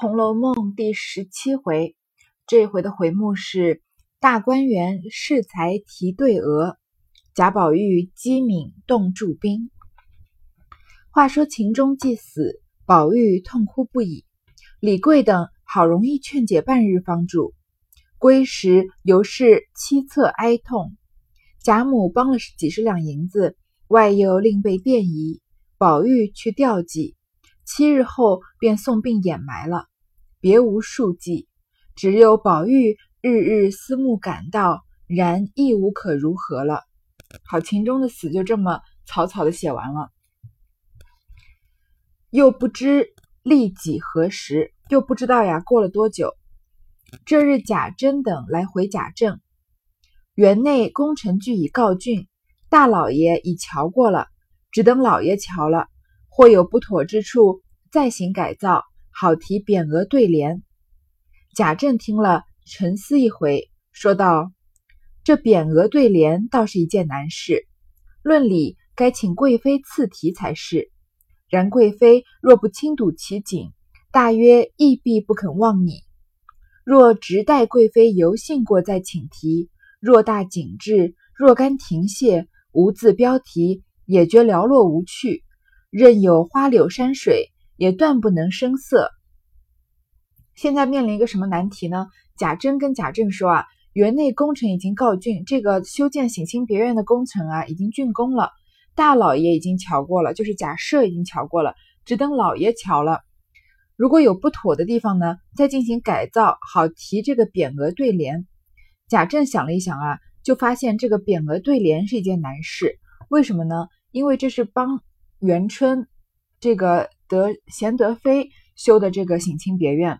红楼梦》第十七回，这回的回目是大观园适才题对额，贾宝玉机敏动驻兵。话说秦钟既死，宝玉痛哭不已，李贵等好容易劝解半日方住，归时犹是凄恻哀痛。贾母帮了几十两银子，外又另备奠仪，宝玉去吊祭。七日后便送病掩埋了，别无数计，只有宝玉日日思慕感到，然亦无可如何了。好，秦钟的死就这么草草的写完了，又不知历几何时，又不知道呀过了多久。这日贾珍等来回贾政，园内工程俱已告竣，大老爷已瞧过了，只等老爷瞧了。或有不妥之处，再行改造，好提匾额对联。贾政听了，沉思一回，说道：“这匾额对联倒是一件难事，论理该请贵妃赐题才是。然贵妃若不亲睹其景，大约亦必不肯忘你。若直待贵妃游幸过再请题，若大景致，若干停谢，无字标题，也觉寥落无趣。”任有花柳山水，也断不能生色。现在面临一个什么难题呢？贾珍跟贾政说啊，园内工程已经告竣，这个修建省亲别院的工程啊，已经竣工了。大老爷已经瞧过了，就是贾赦已经瞧过了，只等老爷瞧了。如果有不妥的地方呢，再进行改造，好提这个匾额对联。贾政想了一想啊，就发现这个匾额对联是一件难事。为什么呢？因为这是帮。元春，这个德贤德妃修的这个省亲别院，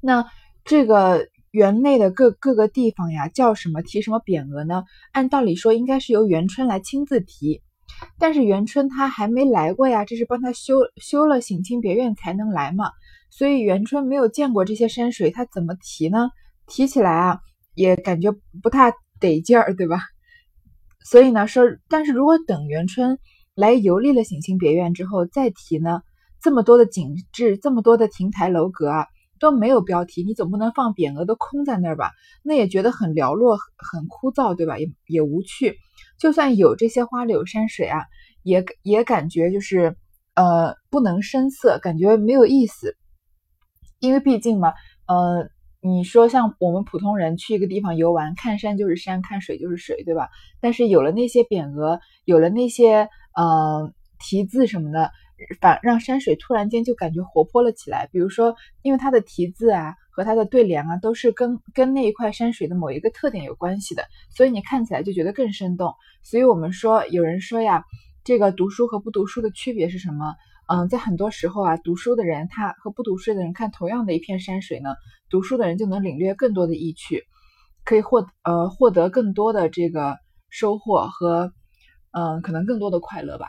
那这个园内的各各个地方呀，叫什么提什么匾额呢？按道理说应该是由元春来亲自提，但是元春她还没来过呀，这是帮他修修了省亲别院才能来嘛，所以元春没有见过这些山水，他怎么提呢？提起来啊，也感觉不太得劲儿，对吧？所以呢，说，但是如果等元春。来游历了省亲别院之后再提呢，这么多的景致，这么多的亭台楼阁啊，都没有标题，你总不能放匾额都空在那儿吧？那也觉得很寥落，很枯燥，对吧？也也无趣。就算有这些花柳山水啊，也也感觉就是呃不能生色，感觉没有意思。因为毕竟嘛，呃，你说像我们普通人去一个地方游玩，看山就是山，看水就是水，对吧？但是有了那些匾额，有了那些。呃，题字什么的，反让山水突然间就感觉活泼了起来。比如说，因为它的题字啊和它的对联啊，都是跟跟那一块山水的某一个特点有关系的，所以你看起来就觉得更生动。所以我们说，有人说呀，这个读书和不读书的区别是什么？嗯，在很多时候啊，读书的人他和不读书的人看同样的一片山水呢，读书的人就能领略更多的意趣，可以获呃获得更多的这个收获和。嗯，可能更多的快乐吧，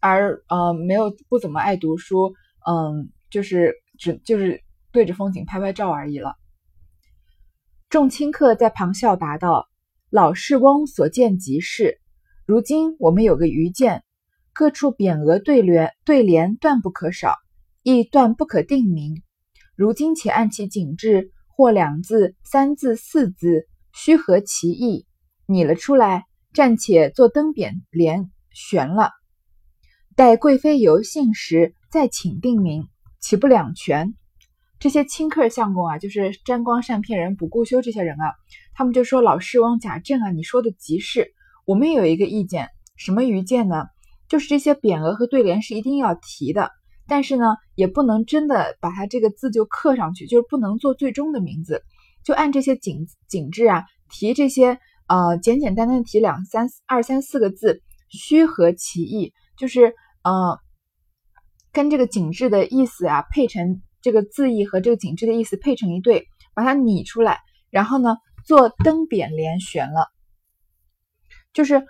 而呃，没有不怎么爱读书，嗯，就是只就是对着风景拍拍照而已了。众亲客在旁笑答道：“老士翁所见即是。如今我们有个愚见，各处匾额对联对联断不可少，亦断不可定名。如今且按其景致，或两字、三字、四字，须合其意，拟了出来。”暂且做灯匾联悬了，待贵妃游幸时再请定名，岂不两全？这些清客相公啊，就是沾光善骗人、不顾羞这些人啊，他们就说：“老师翁贾政啊，你说的极是。我们有一个意见，什么愚见呢？就是这些匾额和对联是一定要提的，但是呢，也不能真的把它这个字就刻上去，就是不能做最终的名字，就按这些景景致啊提这些。”呃，简简单单提两三二三四个字，虚合其意，就是呃，跟这个景致的意思啊配成这个字意和这个景致的意思配成一对，把它拟出来，然后呢做灯匾联悬了，就是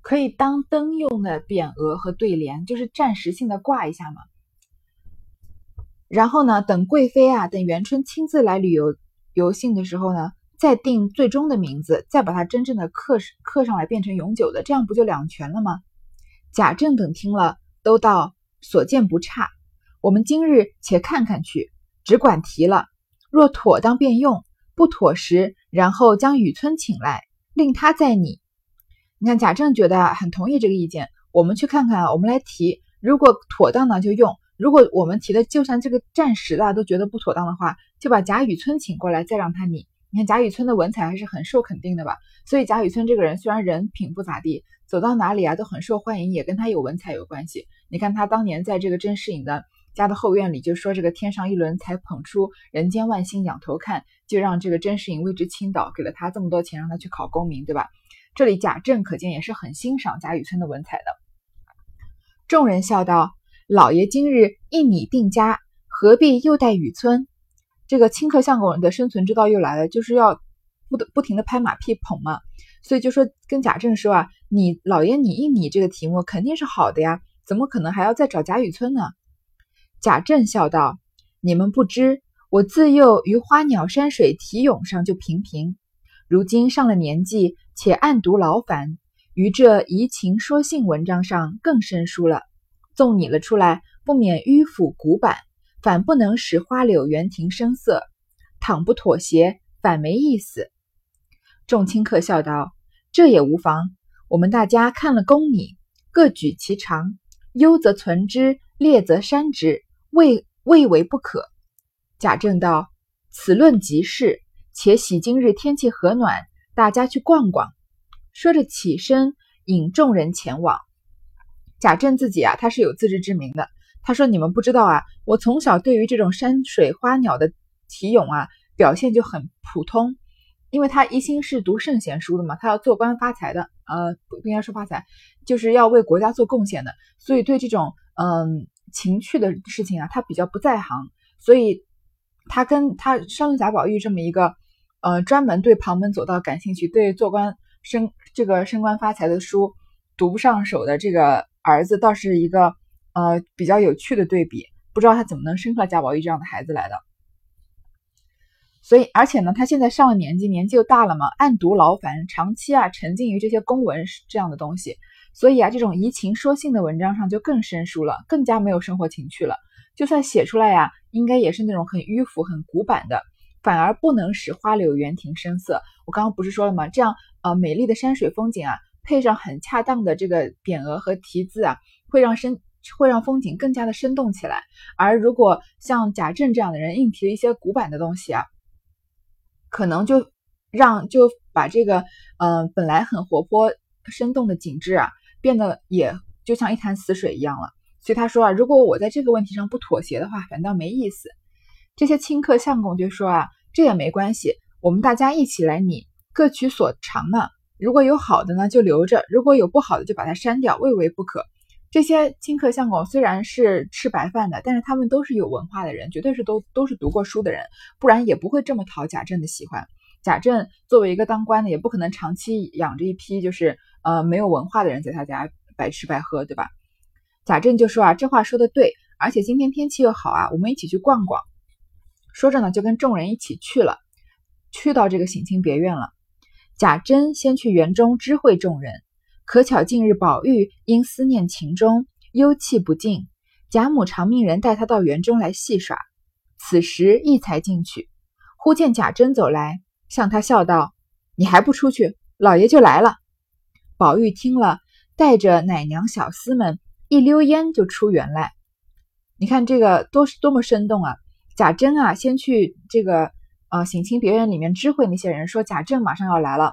可以当灯用的匾额和对联，就是暂时性的挂一下嘛。然后呢，等贵妃啊，等元春亲自来旅游游幸的时候呢。再定最终的名字，再把它真正的刻刻上来，变成永久的，这样不就两全了吗？贾政等听了，都道所见不差。我们今日且看看去，只管提了。若妥当便用，不妥时，然后将雨村请来，令他再拟。你看贾政觉得很同意这个意见，我们去看看，我们来提。如果妥当呢就用，如果我们提的就算这个暂时的都觉得不妥当的话，就把贾雨村请过来，再让他拟。你看贾雨村的文采还是很受肯定的吧？所以贾雨村这个人虽然人品不咋地，走到哪里啊都很受欢迎，也跟他有文采有关系。你看他当年在这个甄士隐的家的后院里，就说这个天上一轮才捧出，人间万星仰头看，就让这个甄士隐为之倾倒，给了他这么多钱让他去考功名，对吧？这里贾政可见也是很欣赏贾雨村的文采的。众人笑道：“老爷今日一拟定家，何必又待雨村？”这个清客相公的生存之道又来了，就是要不不停的拍马屁捧嘛，所以就说跟贾政说啊，你老爷你一拟这个题目肯定是好的呀，怎么可能还要再找贾雨村呢？贾政笑道：“你们不知，我自幼于花鸟山水题咏上就平平，如今上了年纪，且暗读劳烦，于这怡情说性文章上更生疏了，纵拟了出来，不免迂腐古板。”反不能使花柳园亭生色，倘不妥协，反没意思。众卿客笑道：“这也无妨，我们大家看了宫拟，各举其长，优则存之，劣则删之，未未为不可。”贾政道：“此论极是，且喜今日天气和暖，大家去逛逛。”说着起身引众人前往。贾政自己啊，他是有自知之明的。他说：“你们不知道啊，我从小对于这种山水花鸟的题咏啊，表现就很普通。因为他一心是读圣贤书的嘛，他要做官发财的，呃，不应该说发财，就是要为国家做贡献的。所以对这种嗯情趣的事情啊，他比较不在行。所以他跟他生了贾宝玉这么一个呃专门对旁门左道感兴趣，对做官升这个升官发财的书读不上手的这个儿子，倒是一个。”呃，比较有趣的对比，不知道他怎么能生出来贾宝玉这样的孩子来的。所以，而且呢，他现在上了年纪，年纪又大了嘛，暗读劳烦，长期啊沉浸于这些公文这样的东西，所以啊，这种怡情说性的文章上就更生疏了，更加没有生活情趣了。就算写出来呀，应该也是那种很迂腐、很古板的，反而不能使花柳园亭生色。我刚刚不是说了吗？这样呃，美丽的山水风景啊，配上很恰当的这个匾额和题字啊，会让生。会让风景更加的生动起来，而如果像贾政这样的人硬提了一些古板的东西啊，可能就让就把这个嗯本来很活泼生动的景致啊，变得也就像一潭死水一样了。所以他说啊，如果我在这个问题上不妥协的话，反倒没意思。这些清客相公就说啊，这也没关系，我们大家一起来拟，各取所长嘛。如果有好的呢，就留着；如果有不好的，就把它删掉，未为不可。这些清客相公虽然是吃白饭的，但是他们都是有文化的人，绝对是都都是读过书的人，不然也不会这么讨贾政的喜欢。贾政作为一个当官的，也不可能长期养着一批就是呃没有文化的人在他家白吃白喝，对吧？贾政就说啊，这话说的对，而且今天天气又好啊，我们一起去逛逛。说着呢，就跟众人一起去了，去到这个省亲别院了。贾珍先去园中知会众人。可巧近日宝玉因思念情中，忧气不尽，贾母常命人带他到园中来戏耍。此时亦才进去，忽见贾珍走来，向他笑道：“你还不出去，老爷就来了。”宝玉听了，带着奶娘小厮们一溜烟就出园来。你看这个多多么生动啊！贾珍啊，先去这个呃省亲别院里面知会那些人，说贾政马上要来了，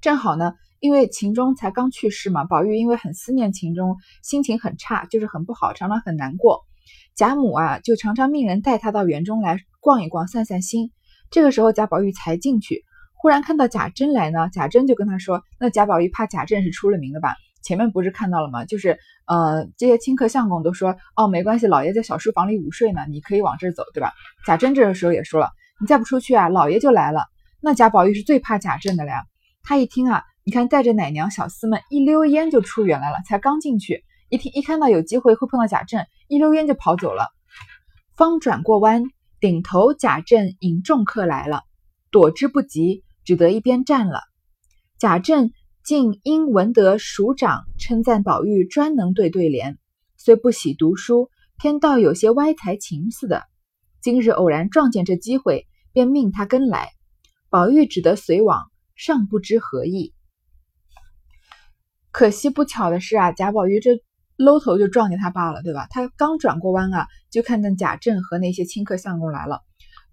正好呢。因为秦钟才刚去世嘛，宝玉因为很思念秦钟，心情很差，就是很不好，常常很难过。贾母啊，就常常命人带他到园中来逛一逛，散散心。这个时候，贾宝玉才进去，忽然看到贾珍来呢，贾珍就跟他说：“那贾宝玉怕贾政是出了名的吧？前面不是看到了吗？就是呃，这些亲客相公都说，哦，没关系，老爷在小书房里午睡呢，你可以往这儿走，对吧？”贾珍这个时候也说了：“你再不出去啊，老爷就来了。”那贾宝玉是最怕贾政的了呀。他一听啊。你看，带着奶娘小厮们一溜烟就出园来了。才刚进去，一听一看到有机会会碰到贾政，一溜烟就跑走了。方转过弯，顶头贾政引众客来了，躲之不及，只得一边站了。贾政竟因闻得署长称赞宝玉专能对对联，虽不喜读书，偏倒有些歪才情似的。今日偶然撞见这机会，便命他跟来。宝玉只得随往，尚不知何意。可惜不巧的是啊，贾宝玉这搂头就撞见他爸了，对吧？他刚转过弯啊，就看见贾政和那些亲客相公来了，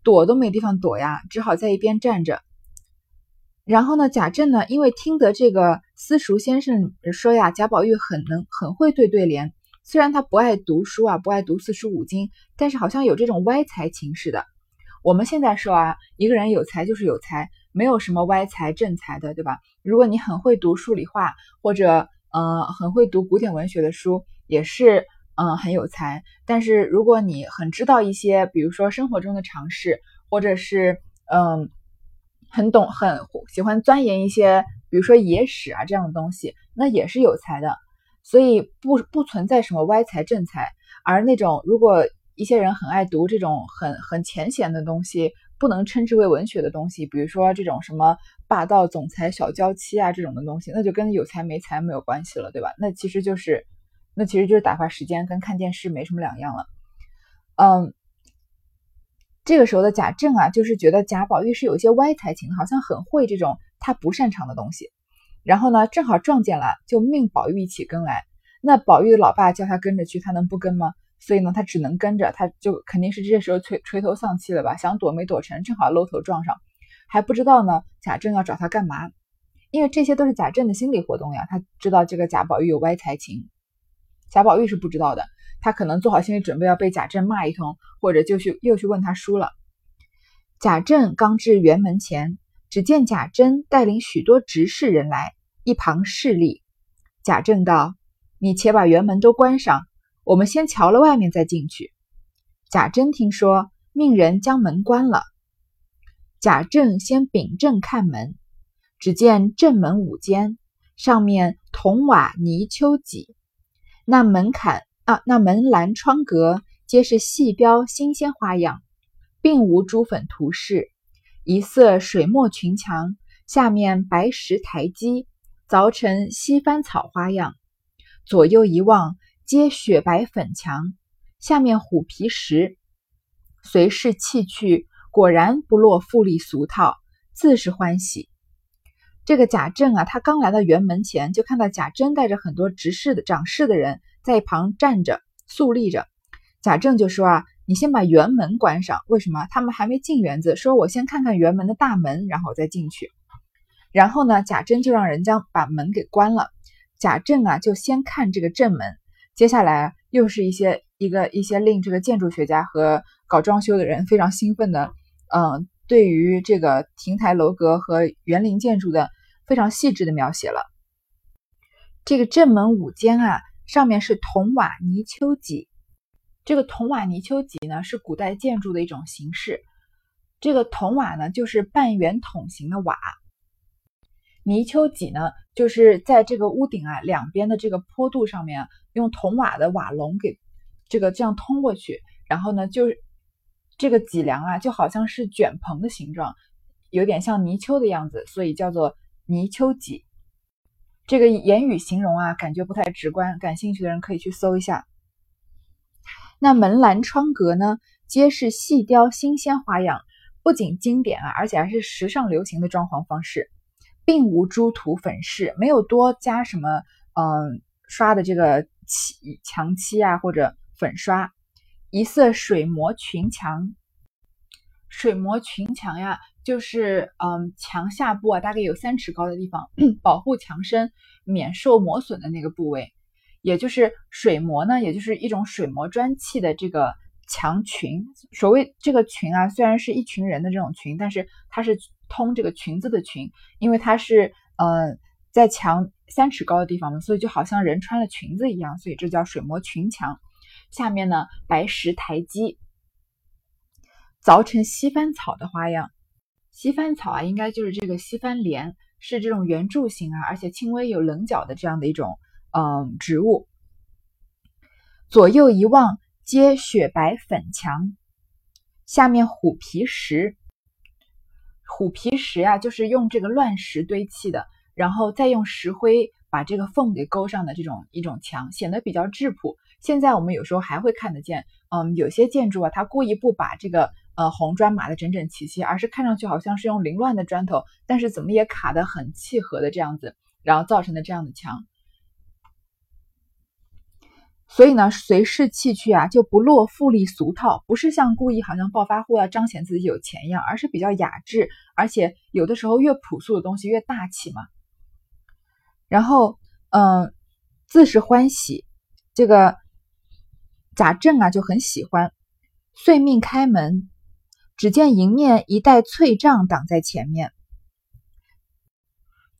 躲都没地方躲呀，只好在一边站着。然后呢，贾政呢，因为听得这个私塾先生说呀，贾宝玉很能，很会对对联。虽然他不爱读书啊，不爱读四书五经，但是好像有这种歪才情似的。我们现在说啊，一个人有才就是有才，没有什么歪才正才的，对吧？如果你很会读数理化，或者呃很会读古典文学的书，也是嗯很有才。但是如果你很知道一些，比如说生活中的常识，或者是嗯很懂很喜欢钻研一些，比如说野史啊这样的东西，那也是有才的。所以不不存在什么歪才正才，而那种如果一些人很爱读这种很很浅显的东西，不能称之为文学的东西，比如说这种什么霸道总裁小娇妻啊这种的东西，那就跟有才没才没有关系了，对吧？那其实就是那其实就是打发时间，跟看电视没什么两样了。嗯，这个时候的贾政啊，就是觉得贾宝玉是有一些歪才情，好像很会这种他不擅长的东西。然后呢，正好撞见了，就命宝玉一起跟来。那宝玉的老爸叫他跟着去，他能不跟吗？所以呢，他只能跟着，他就肯定是这时候垂垂头丧气了吧？想躲没躲成，正好露头撞上，还不知道呢。贾政要找他干嘛？因为这些都是贾政的心理活动呀。他知道这个贾宝玉有歪才情，贾宝玉是不知道的。他可能做好心理准备要被贾政骂一通，或者就去又去问他叔了。贾政刚至园门前。只见贾珍带领许多执事人来，一旁侍立。贾政道：“你且把园门都关上，我们先瞧了外面再进去。”贾珍听说，命人将门关了。贾政先秉正看门，只见正门五间，上面铜瓦泥丘脊，那门槛啊，那门栏窗格皆是细标新鲜花样，并无朱粉涂饰。一色水墨裙墙，下面白石台基，凿成西番草花样。左右一望，皆雪白粉墙，下面虎皮石。随侍弃去，果然不落富丽俗套，自是欢喜。这个贾政啊，他刚来到园门前，就看到贾珍带着很多执事的掌事的人在一旁站着肃立着。贾政就说啊。你先把园门关上，为什么？他们还没进园子，说我先看看园门的大门，然后再进去。然后呢，贾珍就让人家把门给关了。贾政啊，就先看这个正门。接下来又是一些一个一些令这个建筑学家和搞装修的人非常兴奋的，嗯，对于这个亭台楼阁和园林建筑的非常细致的描写了。这个正门五间啊，上面是铜瓦泥丘脊。这个铜瓦泥丘脊呢，是古代建筑的一种形式。这个铜瓦呢，就是半圆筒形的瓦。泥丘脊呢，就是在这个屋顶啊两边的这个坡度上面，用铜瓦的瓦笼给这个这样通过去。然后呢，就是这个脊梁啊，就好像是卷棚的形状，有点像泥鳅的样子，所以叫做泥丘脊。这个言语形容啊，感觉不太直观，感兴趣的人可以去搜一下。那门栏窗格呢，皆是细雕新鲜花样，不仅经典啊，而且还是时尚流行的装潢方式，并无朱涂粉饰，没有多加什么嗯刷的这个漆墙漆啊或者粉刷。一色水磨裙墙，水磨裙墙呀，就是嗯墙下部啊大概有三尺高的地方，保护墙身免受磨损的那个部位。也就是水磨呢，也就是一种水磨砖砌的这个墙裙。所谓这个裙啊，虽然是一群人的这种裙，但是它是通这个裙子的裙，因为它是呃在墙三尺高的地方嘛，所以就好像人穿了裙子一样，所以这叫水磨裙墙。下面呢，白石台基，凿成西番草的花样。西番草啊，应该就是这个西番莲，是这种圆柱形啊，而且轻微有棱角的这样的一种。嗯，植物左右一望，皆雪白粉墙，下面虎皮石。虎皮石呀，就是用这个乱石堆砌的，然后再用石灰把这个缝给勾上的这种一种墙，显得比较质朴，现在我们有时候还会看得见，嗯，有些建筑啊，它故意不把这个呃红砖码的整整齐齐，而是看上去好像是用凌乱的砖头，但是怎么也卡得很契合的这样子，然后造成的这样的墙。所以呢，随势弃去啊，就不落富丽俗套，不是像故意好像暴发户要彰显自己有钱一样，而是比较雅致，而且有的时候越朴素的东西越大气嘛。然后，嗯，自是欢喜，这个贾政啊就很喜欢，遂命开门，只见迎面一带翠帐挡在前面，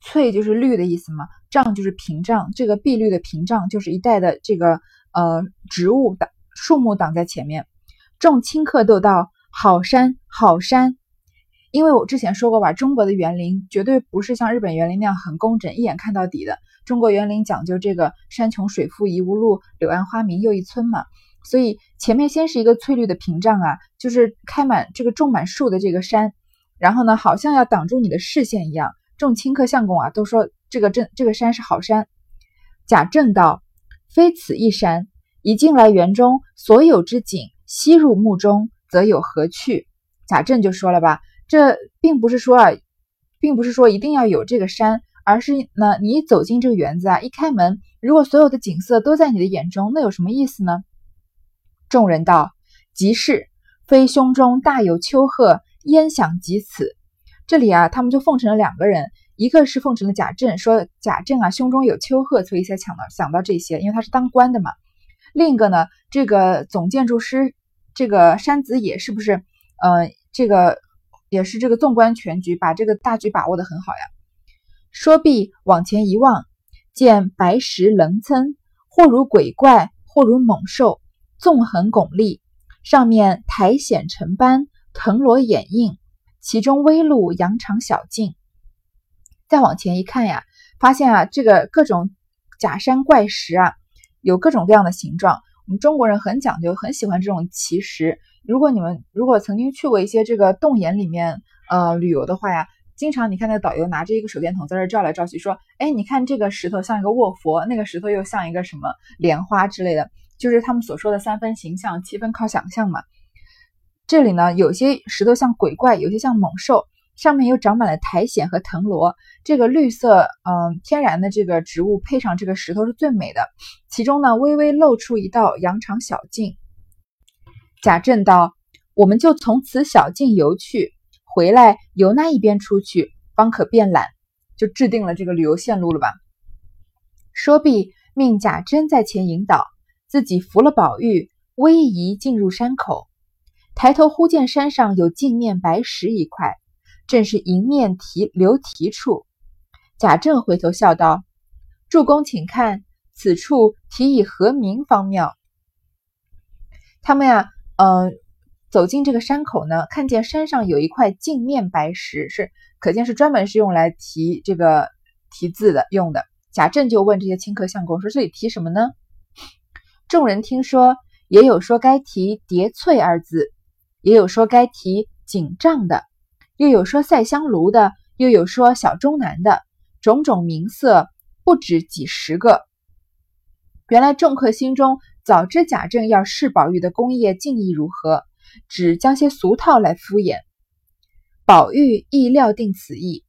翠就是绿的意思嘛，障就是屏障，这个碧绿的屏障就是一带的这个。呃，植物挡树木挡在前面，众亲客都道好山好山。因为我之前说过吧，中国的园林绝对不是像日本园林那样很工整，一眼看到底的。中国园林讲究这个山穷水复疑无路，柳暗花明又一村嘛。所以前面先是一个翠绿的屏障啊，就是开满这个种满树的这个山，然后呢，好像要挡住你的视线一样。众亲客相公啊，都说这个镇这个山是好山。贾政道。非此一山，一进来园中，所有之景悉入目中，则有何去？贾政就说了吧，这并不是说啊，并不是说一定要有这个山，而是呢，你一走进这个园子啊，一开门，如果所有的景色都在你的眼中，那有什么意思呢？众人道：即是，非胸中大有丘壑，焉想及此？这里啊，他们就奉承了两个人。一个是奉承了贾政，说贾政啊胸中有丘壑，所以才想到想到这些，因为他是当官的嘛。另一个呢，这个总建筑师这个山子野是不是？呃，这个也是这个纵观全局，把这个大局把握的很好呀。说毕，往前一望，见白石棱参，或如鬼怪，或如猛兽，纵横拱立，上面苔藓成斑，藤萝掩映，其中微露羊肠小径。再往前一看呀，发现啊，这个各种假山怪石啊，有各种各样的形状。我们中国人很讲究，很喜欢这种奇石。如果你们如果曾经去过一些这个洞眼里面呃旅游的话呀，经常你看那导游拿着一个手电筒在这照来照去，说，哎，你看这个石头像一个卧佛，那个石头又像一个什么莲花之类的，就是他们所说的三分形象，七分靠想象嘛。这里呢，有些石头像鬼怪，有些像猛兽。上面又长满了苔藓和藤萝，这个绿色，嗯，天然的这个植物配上这个石头是最美的。其中呢，微微露出一道羊肠小径。贾政道：“我们就从此小径游去，回来由那一边出去，方可便览。”就制定了这个旅游线路了吧？说毕，命贾珍在前引导，自己扶了宝玉，微移进入山口。抬头忽见山上有镜面白石一块。正是迎面题留题处，贾政回头笑道：“主公请看，此处题以何名方妙？”他们呀，嗯，走进这个山口呢，看见山上有一块镜面白石，是可见是专门是用来题这个题字的用的。贾政就问这些清客相公说：“这里题什么呢？”众人听说，也有说该题“叠翠”二字，也有说该题“锦帐”的。又有说赛香炉的，又有说小中南的，种种名色不止几十个。原来众客心中早知贾政要试宝玉的功业敬意如何，只将些俗套来敷衍。宝玉亦料定此意。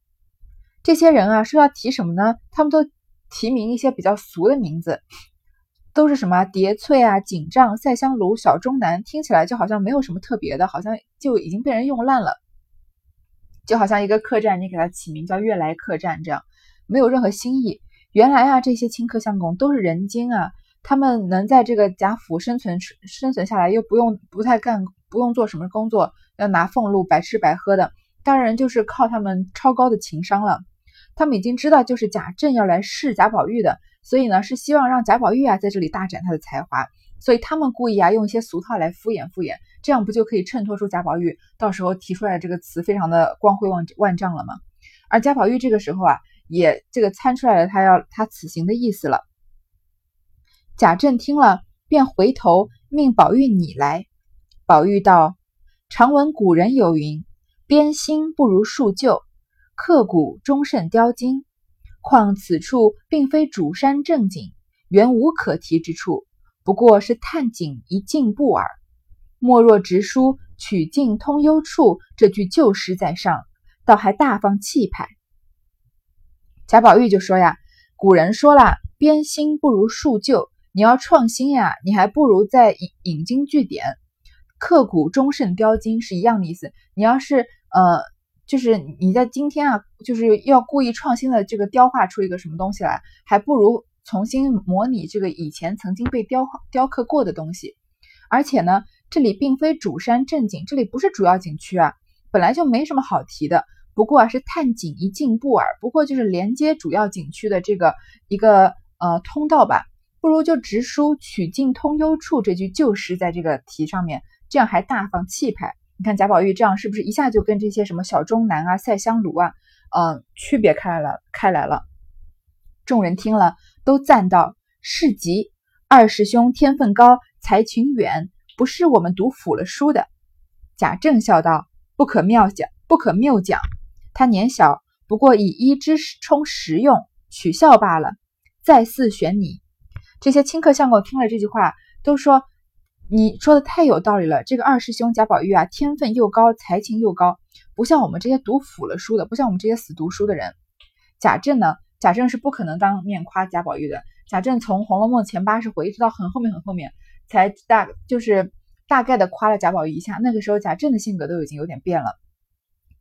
这些人啊，说要提什么呢？他们都提名一些比较俗的名字，都是什么叠翠啊、锦帐、赛香炉、小中南，听起来就好像没有什么特别的，好像就已经被人用烂了。就好像一个客栈，你给它起名叫悦来客栈，这样没有任何新意。原来啊，这些清客相公都是人精啊，他们能在这个贾府生存生存下来，又不用不太干，不用做什么工作，要拿俸禄白吃白喝的，当然就是靠他们超高的情商了。他们已经知道，就是贾政要来试贾宝玉的，所以呢，是希望让贾宝玉啊在这里大展他的才华，所以他们故意啊用一些俗套来敷衍敷衍。这样不就可以衬托出贾宝玉到时候提出来的这个词非常的光辉万万丈了吗？而贾宝玉这个时候啊，也这个参出来了他要他此行的意思了。贾政听了，便回头命宝玉你来。宝玉道：“常闻古人有云，编新不如树旧，刻古终胜雕金。况此处并非主山正景，原无可提之处，不过是探景一进步耳。莫若直书‘曲径通幽处’这句旧诗在上，倒还大方气派。”贾宝玉就说呀：“古人说了，编新不如述旧。你要创新呀，你还不如再引引经据典，刻骨忠慎雕金是一样的意思。你要是呃。”就是你在今天啊，就是要故意创新的这个雕画出一个什么东西来，还不如重新模拟这个以前曾经被雕雕刻过的东西。而且呢，这里并非主山正景，这里不是主要景区啊，本来就没什么好提的。不过啊，是探景一进步耳，不过就是连接主要景区的这个一个呃通道吧。不如就直书“曲径通幽处”这句旧诗在这个题上面，这样还大方气派。你看贾宝玉这样是不是一下就跟这些什么小钟南啊、赛香炉啊，嗯，区别开了开来了？众人听了都赞道：“是极！二师兄天分高，才情远，不是我们读腐了书的。”贾政笑道：“不可妙讲，不可谬讲。他年小，不过以一之充实用，取笑罢了。再四选你。”这些亲客相公听了这句话，都说。你说的太有道理了，这个二师兄贾宝玉啊，天分又高，才情又高，不像我们这些读腐了书的，不像我们这些死读书的人。贾政呢，贾政是不可能当面夸贾宝玉的。贾政从《红楼梦》前八十回一直到很后面很后面，才大就是大概的夸了贾宝玉一下。那个时候贾政的性格都已经有点变了。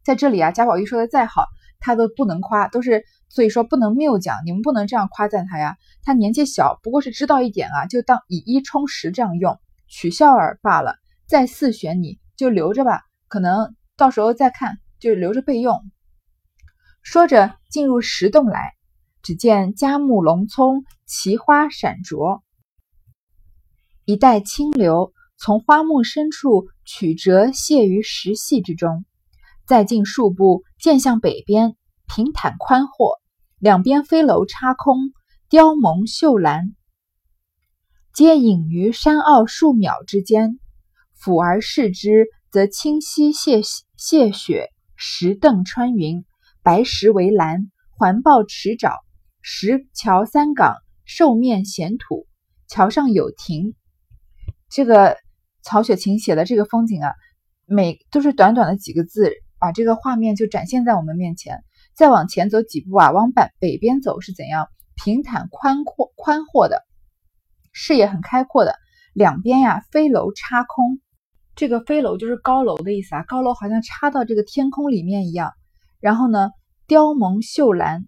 在这里啊，贾宝玉说的再好，他都不能夸，都是所以说不能谬奖，你们不能这样夸赞他呀。他年纪小，不过是知道一点啊，就当以一充十这样用。取笑儿罢了，再四选你就留着吧，可能到时候再看，就留着备用。说着进入石洞来，只见佳木隆葱，奇花闪灼，一带清流从花木深处曲折泻于石隙之中。再进数步，见向北边平坦宽阔，两边飞楼插空，雕蒙秀兰。皆隐于山坳数秒之间，俯而视之，则清溪泻泻雪，石邓穿云，白石为栏，环抱池沼，石桥三港，兽面衔土，桥上有亭。这个曹雪芹写的这个风景啊，每都是短短的几个字，把这个画面就展现在我们面前。再往前走几步啊，往北北边走是怎样平坦宽阔宽阔的。视野很开阔的，两边呀飞楼插空，这个飞楼就是高楼的意思啊，高楼好像插到这个天空里面一样。然后呢，雕蒙绣栏，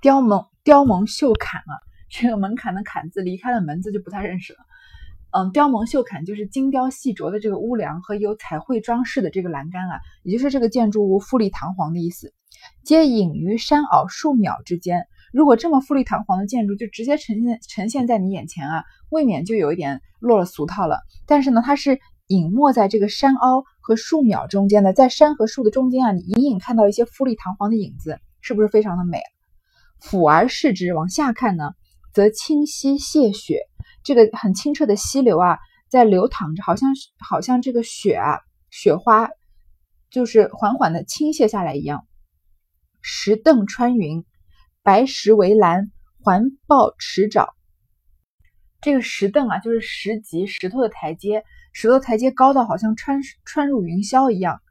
雕蒙雕蒙绣槛啊，这个门槛的槛字离开了门字就不太认识了。嗯，雕蒙绣槛就是精雕细琢的这个屋梁和有彩绘装饰的这个栏杆啊，也就是这个建筑物富丽堂皇的意思。皆隐于山坳数秒之间。如果这么富丽堂皇的建筑就直接呈现呈现在你眼前啊，未免就有一点落了俗套了。但是呢，它是隐没在这个山凹和树苗中间的，在山和树的中间啊，你隐隐看到一些富丽堂皇的影子，是不是非常的美？俯而视之，往下看呢，则清溪泻雪，这个很清澈的溪流啊，在流淌着，好像好像这个雪啊，雪花就是缓缓的倾泻下来一样。石凳穿云。白石为栏，环抱池沼。这个石凳啊，就是石级石头的台阶，石头台阶高到好像穿穿入云霄一样。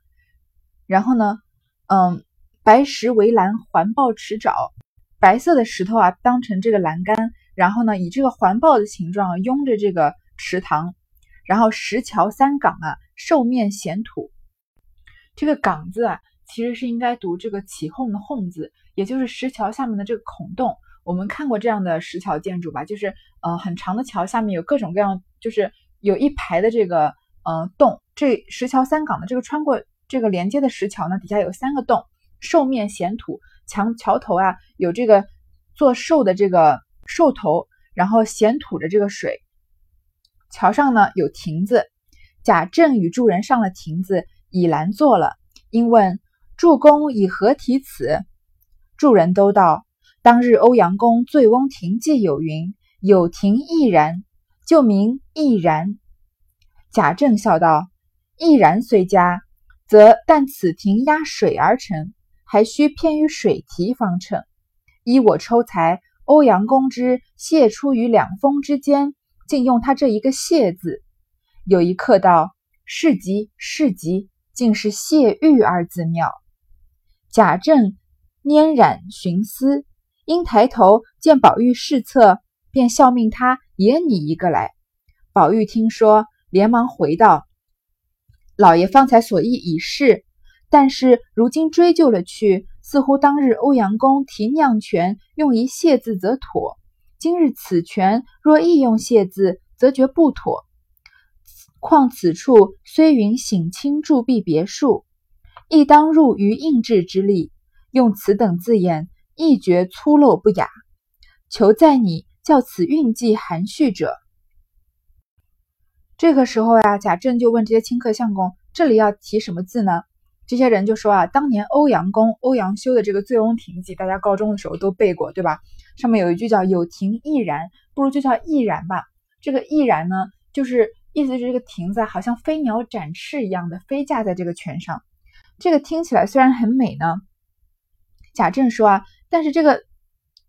然后呢，嗯，白石为栏，环抱池沼，白色的石头啊，当成这个栏杆，然后呢，以这个环抱的形状拥着这个池塘。然后石桥三港啊，兽面衔土。这个港字啊，其实是应该读这个起哄的哄字。也就是石桥下面的这个孔洞，我们看过这样的石桥建筑吧？就是呃很长的桥下面有各种各样，就是有一排的这个呃洞。这石桥三港的这个穿过这个连接的石桥呢，底下有三个洞，兽面衔土，墙桥头啊有这个做兽的这个兽头，然后衔土着这个水。桥上呢有亭子，贾政与诸人上了亭子，倚栏坐了，因问助公以何题此？众人都道：“当日欧阳公醉翁亭记有云：‘有亭亦然’，就名亦然。”贾政笑道：“亦然虽佳，则但此亭压水而成，还需偏于水题方称。依我抽裁，欧阳公之泄出于两峰之间，竟用他这一个谢字。有一客道：“是极是极，竟是谢玉二字妙。”贾政拈染寻思，因抬头见宝玉侍侧，便笑命他也拟一个来。宝玉听说，连忙回道：“老爷方才所意已是，但是如今追究了去，似乎当日欧阳公提酿泉用一谢字则妥，今日此泉若亦用谢字，则觉不妥。况此处虽云省亲铸币别墅，亦当入于印制之力，用此等字眼，亦觉粗陋不雅。求在你叫此韵记含蓄者。”这个时候呀，贾政就问这些清客相公：“这里要提什么字呢？”这些人就说：“啊，当年欧阳公欧阳修的这个《醉翁亭记》，大家高中的时候都背过，对吧？上面有一句叫‘有亭亦然’，不如就叫‘亦然’吧。这个‘亦然’呢，就是意思是这个亭子好像飞鸟展翅一样的飞架在这个泉上。这个听起来虽然很美呢，贾政说啊，但是这个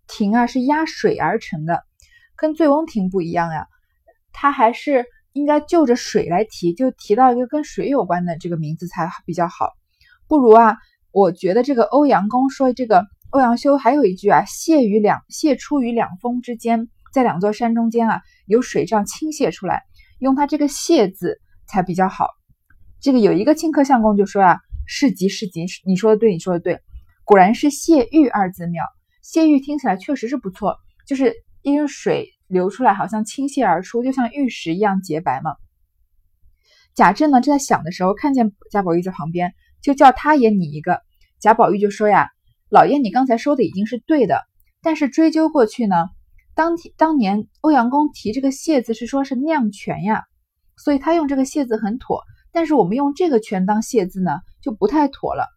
亭啊是压水而成的，跟醉翁亭不一样呀，它还是。”应该就着水来提，就提到一个跟水有关的这个名字才比较好。不如啊，我觉得这个欧阳公说这个欧阳修还有一句啊，泻于两泻出于两峰之间，在两座山中间啊，有水这样倾泻出来，用他这个泻字才比较好。这个有一个清客相公就说啊，是极是极，你说的对，你说的对，果然是谢玉二字妙。谢玉听起来确实是不错，就是因为水。流出来好像倾泻而出，就像玉石一样洁白嘛。贾政呢正在想的时候，看见贾宝玉在旁边，就叫他也拟一个。贾宝玉就说呀：“老爷，你刚才说的已经是对的，但是追究过去呢，当当年欧阳公提这个谢字是说是酿泉呀，所以他用这个谢字很妥。但是我们用这个泉当谢字呢，就不太妥了。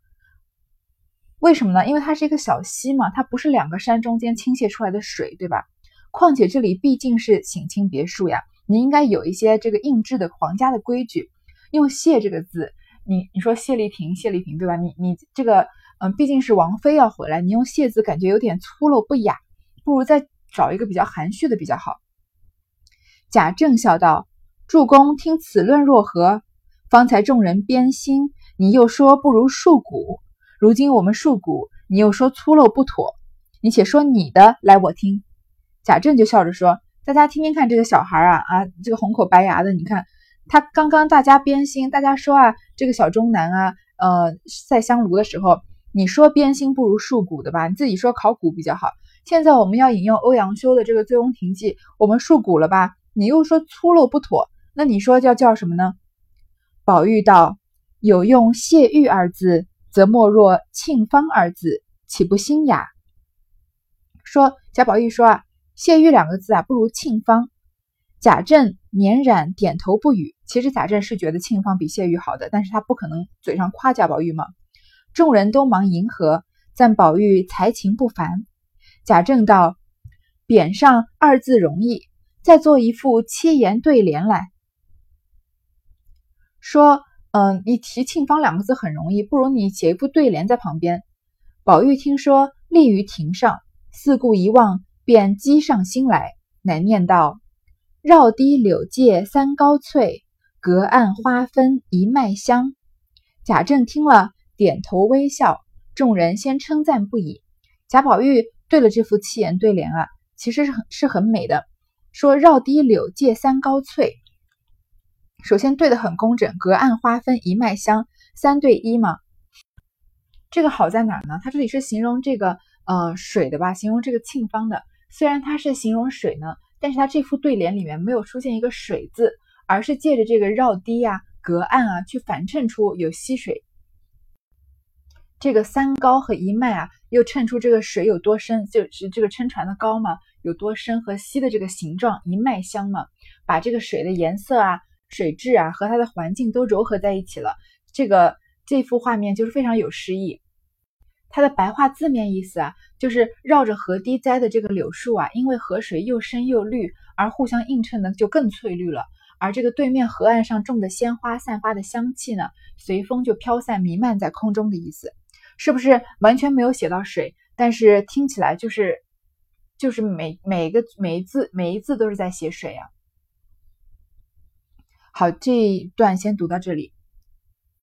为什么呢？因为它是一个小溪嘛，它不是两个山中间倾泻出来的水，对吧？”况且这里毕竟是省亲别墅呀，你应该有一些这个印制的皇家的规矩。用谢这个字，你你说谢丽萍，谢丽萍对吧？你你这个嗯，毕竟是王妃要回来，你用谢字感觉有点粗陋不雅，不如再找一个比较含蓄的比较好。贾政笑道：“主公听此论若何？方才众人编心，你又说不如树古；如今我们树古，你又说粗陋不妥。你且说你的来，我听。”贾政就笑着说：“大家听听看，这个小孩啊啊，这个红口白牙的，你看他刚刚大家编新，大家说啊，这个小钟南啊，呃，赛香炉的时候，你说编新不如树古的吧？你自己说考古比较好。现在我们要引用欧阳修的这个《醉翁亭记》，我们树古了吧？你又说粗陋不妥，那你说叫叫什么呢？”宝玉道：“有用谢玉二字，则莫若庆芳二字，岂不新雅？”说贾宝玉说啊。谢玉两个字啊，不如庆芳。贾政绵然点头不语。其实贾政是觉得庆芳比谢玉好的，但是他不可能嘴上夸贾宝玉嘛。众人都忙迎合，赞宝玉才情不凡。贾政道：“匾上二字容易，再做一副七言对联来说。嗯，你提沁芳两个字很容易，不如你写一副对联在旁边。”宝玉听说立于庭上，四顾一望。便积上心来，乃念道：“绕堤柳借三高翠，隔岸花分一麦香。”贾政听了，点头微笑。众人先称赞不已。贾宝玉对了这副七言对联啊，其实是很是很美的。说“绕堤柳借三高翠”，首先对的很工整，“隔岸花分一脉香”，三对一嘛。这个好在哪儿呢？它这里是形容这个呃水的吧？形容这个沁芳的。虽然它是形容水呢，但是它这副对联里面没有出现一个水字，而是借着这个绕堤啊、隔岸啊，去反衬出有溪水。这个三高和一脉啊，又衬出这个水有多深，就是这个撑船的高嘛，有多深和溪的这个形状一脉相嘛，把这个水的颜色啊、水质啊和它的环境都糅合在一起了。这个这幅画面就是非常有诗意。它的白话字面意思啊，就是绕着河堤栽的这个柳树啊，因为河水又深又绿，而互相映衬的就更翠绿了。而这个对面河岸上种的鲜花散发的香气呢，随风就飘散弥漫在空中的意思，是不是完全没有写到水？但是听起来就是，就是每每个每一字每一字都是在写水啊。好，这一段先读到这里。